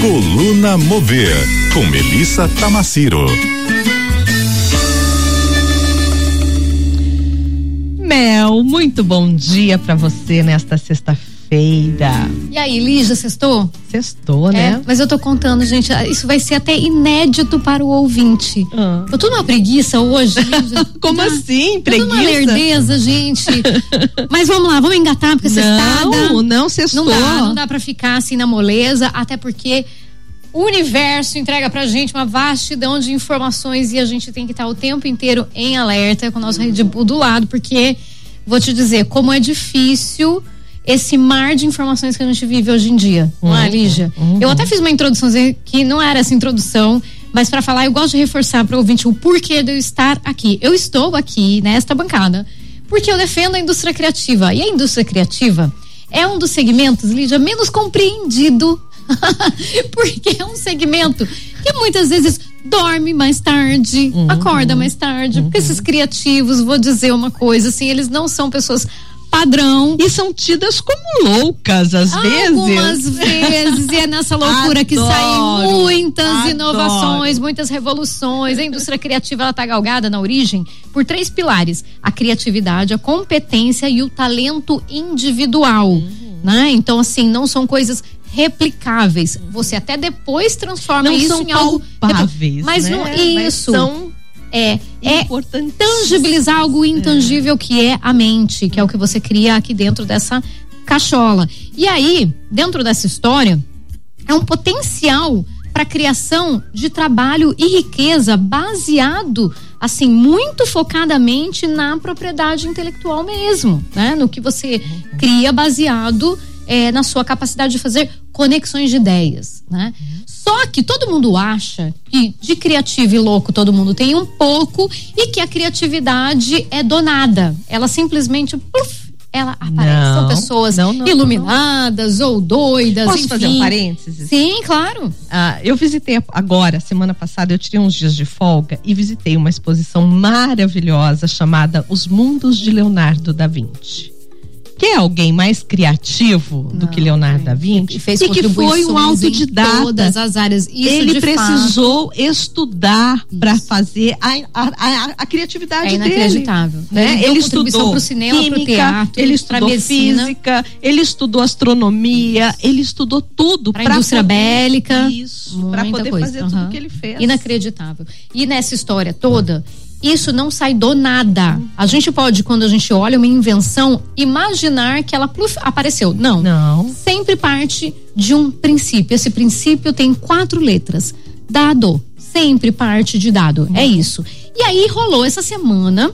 Coluna Mover, com Melissa Tamaciro. Mel, muito bom dia para você nesta sexta-feira. E aí, Lígia, sextou? Sextou, né? É, mas eu tô contando, gente, isso vai ser até inédito para o ouvinte. Ah. Eu tô numa preguiça hoje, Lígia. Como assim, preguiça? Eu tô numa lerdeza, gente. mas vamos lá, vamos engatar, porque sextada. Não, não, sextou. Não dá, não dá pra ficar assim na moleza, até porque o universo entrega pra gente uma vastidão de informações e a gente tem que estar o tempo inteiro em alerta com o nosso Red Bull do lado, porque vou te dizer como é difícil esse mar de informações que a gente vive hoje em dia, uhum, não é, uhum. Lígia? Uhum. Eu até fiz uma introdução que não era essa introdução, mas para falar, eu gosto de reforçar para o ouvinte o porquê de eu estar aqui. Eu estou aqui nesta bancada porque eu defendo a indústria criativa. E a indústria criativa é um dos segmentos, Lígia, menos compreendido porque é um segmento que muitas vezes dorme mais tarde, uhum. acorda mais tarde. Uhum. Porque esses criativos, vou dizer uma coisa, assim, eles não são pessoas padrão. E são tidas como loucas, às Algumas vezes. Algumas vezes. E é nessa loucura que saem muitas adoro. inovações, muitas revoluções. A indústria criativa, ela tá galgada na origem por três pilares: a criatividade, a competência e o talento individual. Uhum. Né? Então, assim, não são coisas replicáveis. Você até depois transforma não isso em algo palpáveis, mas né? não isso. Mas são é, é tangibilizar algo intangível é. que é a mente, que é o que você cria aqui dentro dessa cachola. E aí, dentro dessa história, é um potencial para criação de trabalho e riqueza baseado assim muito focadamente na propriedade intelectual mesmo, né? No que você cria baseado é, na sua capacidade de fazer conexões de ideias, né? Só que todo mundo acha que de criativo e louco todo mundo tem um pouco e que a criatividade é donada. Ela simplesmente puff, ela aparece. Não, São pessoas não, não, iluminadas ou doidas. Posso enfim. fazer um parênteses? Sim, claro. Ah, eu visitei agora, semana passada, eu tirei uns dias de folga e visitei uma exposição maravilhosa chamada Os Mundos de Leonardo da Vinci quer alguém mais criativo do que Leonardo da Vinci? E, fez e que foi um autodidata. todas as áreas. Isso Ele precisou fato. estudar para fazer a, a, a, a criatividade é inacreditável. dele. Né? Ele, ele estudou pro cinema, química, pro teatro, ele estudou física, ele estudou astronomia, ele estudou tudo para indústria poder, bélica. Isso, para poder coisa. fazer uhum. tudo que ele fez. Inacreditável. E nessa história toda, isso não sai do nada. A gente pode, quando a gente olha uma invenção, imaginar que ela pluf, apareceu. Não. Não. Sempre parte de um princípio. Esse princípio tem quatro letras. Dado. Sempre parte de dado. É isso. E aí rolou essa semana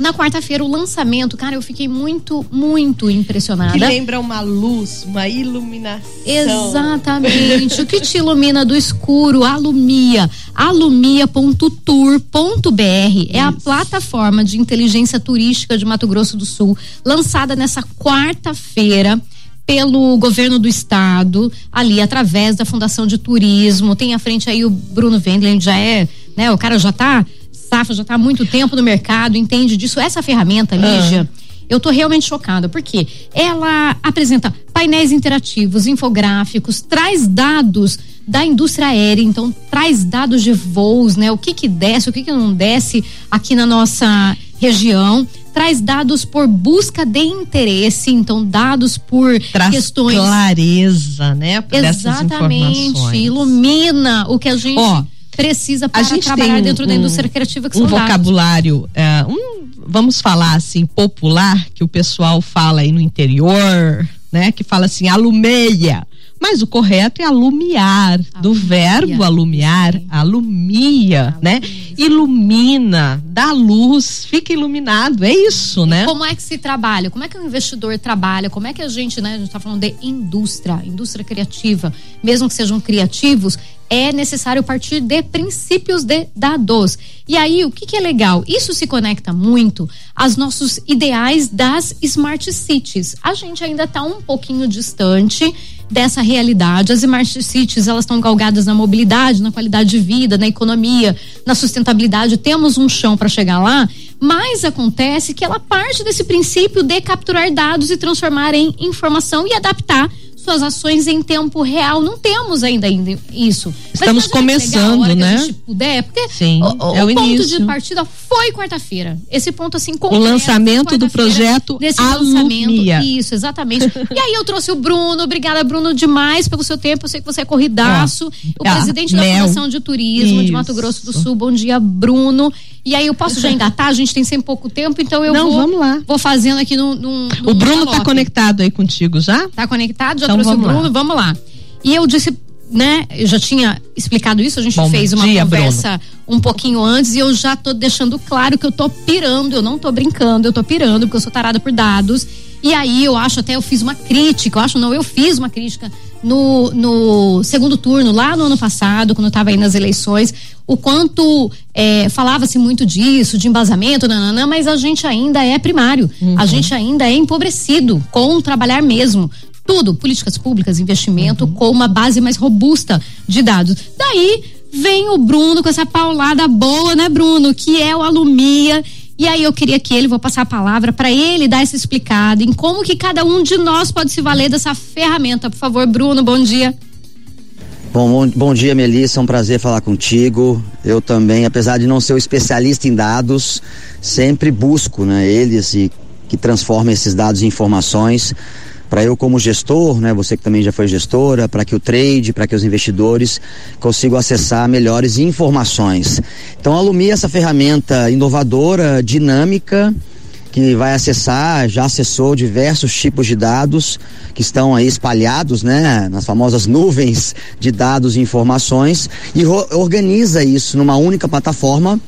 na quarta-feira, o lançamento, cara, eu fiquei muito, muito impressionada. Que lembra uma luz, uma iluminação. Exatamente. o que te ilumina do escuro? Alumia. alumia.tour.br é a plataforma de inteligência turística de Mato Grosso do Sul, lançada nessa quarta-feira pelo governo do estado, ali através da Fundação de Turismo. Tem à frente aí o Bruno Wendler, já é, né, o cara já tá Safa já está há muito tempo no mercado, entende disso. Essa ferramenta, Lígia, eu estou realmente chocada, porque ela apresenta painéis interativos, infográficos, traz dados da indústria aérea, então traz dados de voos, né? O que que desce, o que que não desce aqui na nossa região traz dados por busca de interesse, então dados por traz questões clareza, né? Exatamente, ilumina o que a gente oh, precisa para trabalhar dentro um, da indústria criativa que um são vocabulário, é, um, vamos falar assim, popular, que o pessoal fala aí no interior, né? Que fala assim, alumeia. Mas o correto é alumiar, alumia. do verbo alumiar, Sim. alumia, né? Ilumina, dá luz, fica iluminado, é isso, né? Como é que se trabalha? Como é que o investidor trabalha? Como é que a gente, né? A gente tá falando de indústria, indústria criativa, mesmo que sejam criativos, é necessário partir de princípios de dados. E aí, o que, que é legal? Isso se conecta muito aos nossos ideais das smart cities. A gente ainda está um pouquinho distante dessa realidade. As smart cities, elas estão galgadas na mobilidade, na qualidade de vida, na economia, na sustentabilidade. Temos um chão para chegar lá, mas acontece que ela parte desse princípio de capturar dados e transformar em informação e adaptar suas ações em tempo real. Não temos ainda, ainda isso. Estamos começando, né? Que a gente puder, porque Sim, o, o, é o, o ponto início. de partida foi quarta-feira. Esse ponto assim O lançamento do projeto desse Alumia. lançamento. Isso, exatamente. e aí eu trouxe o Bruno. Obrigada, Bruno, demais pelo seu tempo. Eu sei que você é corridaço. o ah, presidente da. Fundação de Turismo de Isso. Mato Grosso do Sul. Bom dia, Bruno. E aí eu posso já engatar, a gente tem sempre pouco tempo, então eu Não, vou, vamos lá. vou fazendo aqui num, num, O Bruno tá galope. conectado aí contigo já? Tá conectado? Já Então trouxe o vamos lá. Bruno, vamos lá. E eu disse, né, eu já tinha explicado isso, a gente Bom fez uma dia, conversa um pouquinho antes e eu já tô deixando claro que eu tô pirando, eu não tô brincando, eu tô pirando, porque eu sou tarada por dados. E aí eu acho até eu fiz uma crítica, eu acho não, eu fiz uma crítica no, no segundo turno, lá no ano passado, quando eu tava aí nas eleições, o quanto é, falava-se muito disso, de embasamento, nananã, mas a gente ainda é primário, a gente ainda é empobrecido com trabalhar mesmo tudo, políticas públicas, investimento, com uma base mais robusta de dados. Daí vem o Bruno com essa paulada boa, né, Bruno? Que é o Alumia. E aí eu queria que ele, vou passar a palavra para ele dar essa explicada em como que cada um de nós pode se valer dessa ferramenta. Por favor, Bruno, bom dia. Bom, bom, bom dia, Melissa. É um prazer falar contigo. Eu também, apesar de não ser o especialista em dados, sempre busco né, eles e que transformem esses dados em informações para eu como gestor, né, você que também já foi gestora, para que o trade, para que os investidores consigam acessar melhores informações. Então, a Lumi é essa ferramenta inovadora, dinâmica, que vai acessar, já acessou diversos tipos de dados que estão aí espalhados, né, nas famosas nuvens de dados e informações e organiza isso numa única plataforma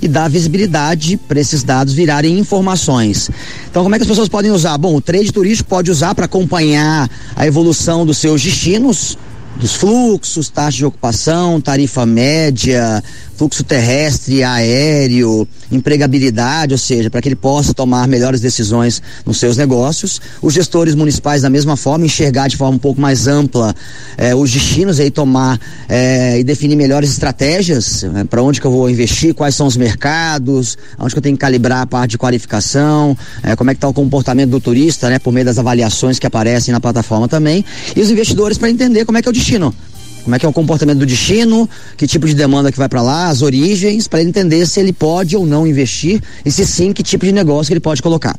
e dá visibilidade para esses dados virarem informações. Então, como é que as pessoas podem usar? Bom, o trade turístico pode usar para acompanhar a evolução dos seus destinos, dos fluxos, taxa de ocupação, tarifa média, fluxo terrestre, aéreo, empregabilidade, ou seja, para que ele possa tomar melhores decisões nos seus negócios. Os gestores municipais, da mesma forma, enxergar de forma um pouco mais ampla eh, os destinos e tomar eh, e definir melhores estratégias para onde que eu vou investir, quais são os mercados, onde que eu tenho que calibrar a parte de qualificação, eh, como é que está o comportamento do turista, né, por meio das avaliações que aparecem na plataforma também, e os investidores para entender como é que é o destino. Como é que é o comportamento do destino, que tipo de demanda que vai para lá, as origens, para ele entender se ele pode ou não investir e se sim, que tipo de negócio que ele pode colocar.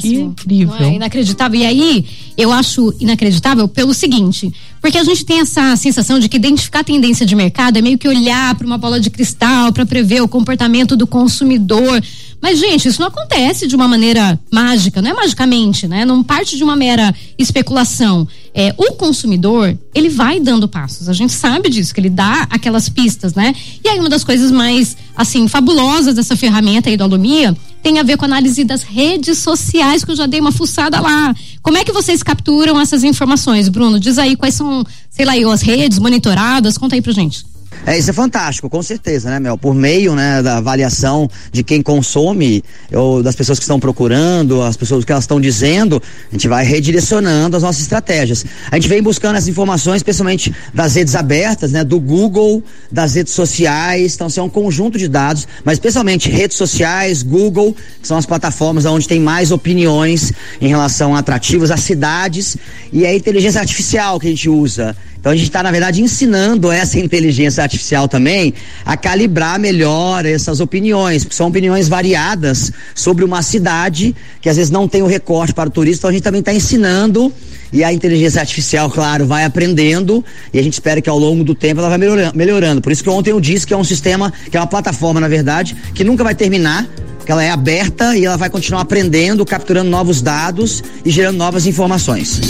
Que incrível. É inacreditável. E aí, eu acho inacreditável pelo seguinte: porque a gente tem essa sensação de que identificar a tendência de mercado é meio que olhar para uma bola de cristal para prever o comportamento do consumidor. Mas, gente, isso não acontece de uma maneira mágica, não é magicamente, né? Não parte de uma mera especulação. É, o consumidor, ele vai dando passos. A gente sabe disso, que ele dá aquelas pistas, né? E aí, uma das coisas mais, assim, fabulosas dessa ferramenta aí do Alumia tem a ver com a análise das redes sociais, que eu já dei uma fuçada lá. Como é que vocês capturam essas informações, Bruno? Diz aí quais são, sei lá, as redes monitoradas, conta aí pra gente. É, isso é fantástico, com certeza, né, Mel? Por meio, né, da avaliação de quem consome, ou das pessoas que estão procurando, as pessoas que elas estão dizendo, a gente vai redirecionando as nossas estratégias. A gente vem buscando essas informações, especialmente das redes abertas, né, do Google, das redes sociais, então, assim, é um conjunto de dados, mas especialmente redes sociais, Google, que são as plataformas onde tem mais opiniões em relação a atrativos, as cidades, e a inteligência artificial que a gente usa. Então a gente está, na verdade, ensinando essa inteligência artificial também a calibrar melhor essas opiniões, porque são opiniões variadas sobre uma cidade que às vezes não tem o recorte para o turista, então a gente também está ensinando e a inteligência artificial, claro, vai aprendendo e a gente espera que ao longo do tempo ela vai melhorando. Por isso que ontem eu disse que é um sistema, que é uma plataforma, na verdade, que nunca vai terminar, que ela é aberta e ela vai continuar aprendendo, capturando novos dados e gerando novas informações.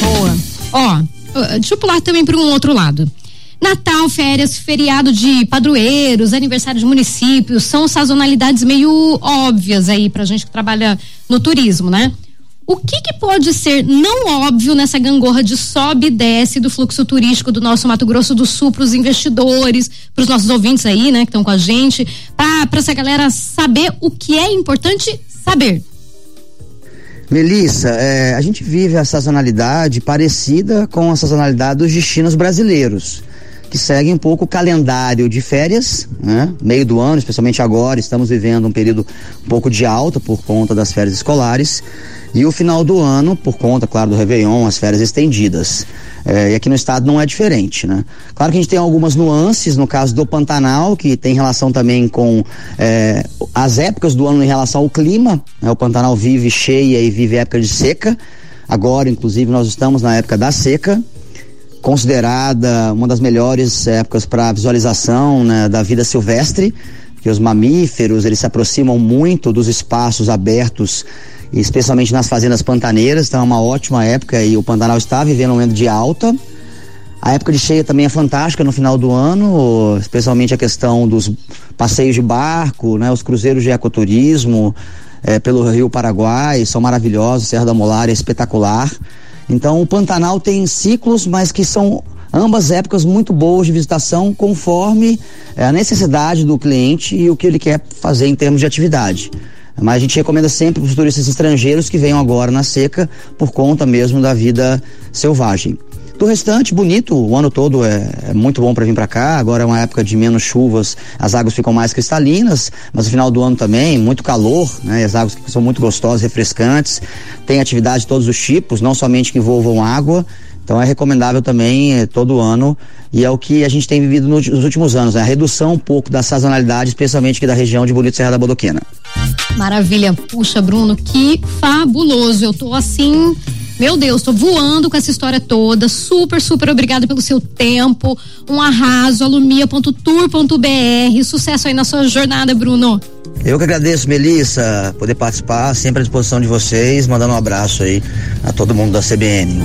Boa. Ó, uh, deixa eu pular também para um outro lado. Natal, férias, feriado de padroeiros, aniversário de municípios, são sazonalidades meio óbvias aí pra gente que trabalha no turismo, né? O que, que pode ser não óbvio nessa gangorra de sobe e desce do fluxo turístico do nosso Mato Grosso do Sul para os investidores, para os nossos ouvintes aí, né, que estão com a gente, para essa galera saber o que é importante saber. Melissa, é, a gente vive a sazonalidade parecida com a sazonalidade dos destinos brasileiros, que seguem um pouco o calendário de férias, né? Meio do ano, especialmente agora, estamos vivendo um período um pouco de alta por conta das férias escolares. E o final do ano, por conta, claro, do Réveillon, as férias estendidas. É, e aqui no estado não é diferente, né? Claro que a gente tem algumas nuances no caso do Pantanal, que tem relação também com é, as épocas do ano em relação ao clima. Né? O Pantanal vive cheia e vive época de seca. Agora, inclusive, nós estamos na época da seca, considerada uma das melhores épocas para visualização né, da vida silvestre, que os mamíferos eles se aproximam muito dos espaços abertos especialmente nas fazendas pantaneiras, então é uma ótima época e o Pantanal está vivendo um momento de alta. A época de cheia também é fantástica no final do ano, especialmente a questão dos passeios de barco, né, os cruzeiros de ecoturismo é, pelo Rio Paraguai, são maravilhosos, Serra da Molar é espetacular. Então o Pantanal tem ciclos, mas que são ambas épocas muito boas de visitação conforme é, a necessidade do cliente e o que ele quer fazer em termos de atividade. Mas a gente recomenda sempre para os turistas estrangeiros que venham agora na seca por conta mesmo da vida selvagem. Do restante, bonito, o ano todo é, é muito bom para vir para cá. Agora é uma época de menos chuvas, as águas ficam mais cristalinas, mas no final do ano também, muito calor, né? As águas são muito gostosas, refrescantes. Tem atividade de todos os tipos, não somente que envolvam água. Então é recomendável também eh, todo ano e é o que a gente tem vivido nos últimos anos, né? a redução um pouco da sazonalidade, especialmente aqui da região de Bonito Serra da Bodoquena. Maravilha. Puxa, Bruno, que fabuloso. Eu tô assim, meu Deus, tô voando com essa história toda. Super, super obrigada pelo seu tempo. Um arraso, alumia.tour.br. Sucesso aí na sua jornada, Bruno. Eu que agradeço, Melissa, poder participar, sempre à disposição de vocês, mandando um abraço aí a todo mundo da CBN.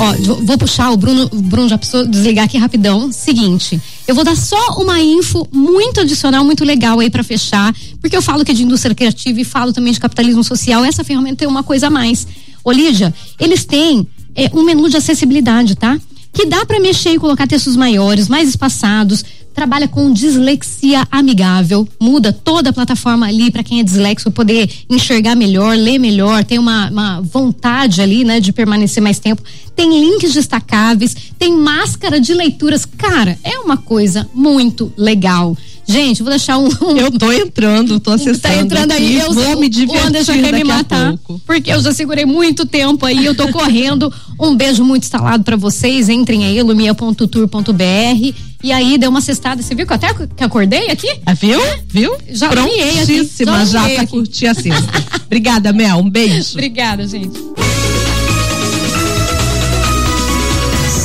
Ó, vou puxar, o Bruno, o Bruno já precisou desligar aqui rapidão. Seguinte, eu vou dar só uma info muito adicional, muito legal aí para fechar, porque eu falo que é de indústria criativa e falo também de capitalismo social. Essa ferramenta tem uma coisa a mais. Ô Lídia, eles têm é, um menu de acessibilidade, tá? Que dá para mexer e colocar textos maiores, mais espaçados, trabalha com dislexia amigável, muda toda a plataforma ali para quem é dislexo poder enxergar melhor, ler melhor, tem uma, uma, vontade ali, né, de permanecer mais tempo. Tem links destacáveis, tem máscara de leituras. Cara, é uma coisa muito legal. Gente, vou deixar um, um. Eu tô entrando, tô acessando. Tá entrando aqui, aí, eu vou me divertir. O Anderson quer me matar. Porque eu já segurei muito tempo aí, eu tô correndo. Um beijo muito instalado para vocês. Entrem aí, lumia.tour.br. E aí deu uma cestada. Você viu que eu até que acordei aqui? Ah, viu? Viu? Já Prontíssima já pra curtir a cesta. Obrigada, Mel. Um beijo. Obrigada, gente.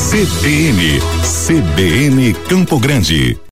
CBN, CBN Campo Grande.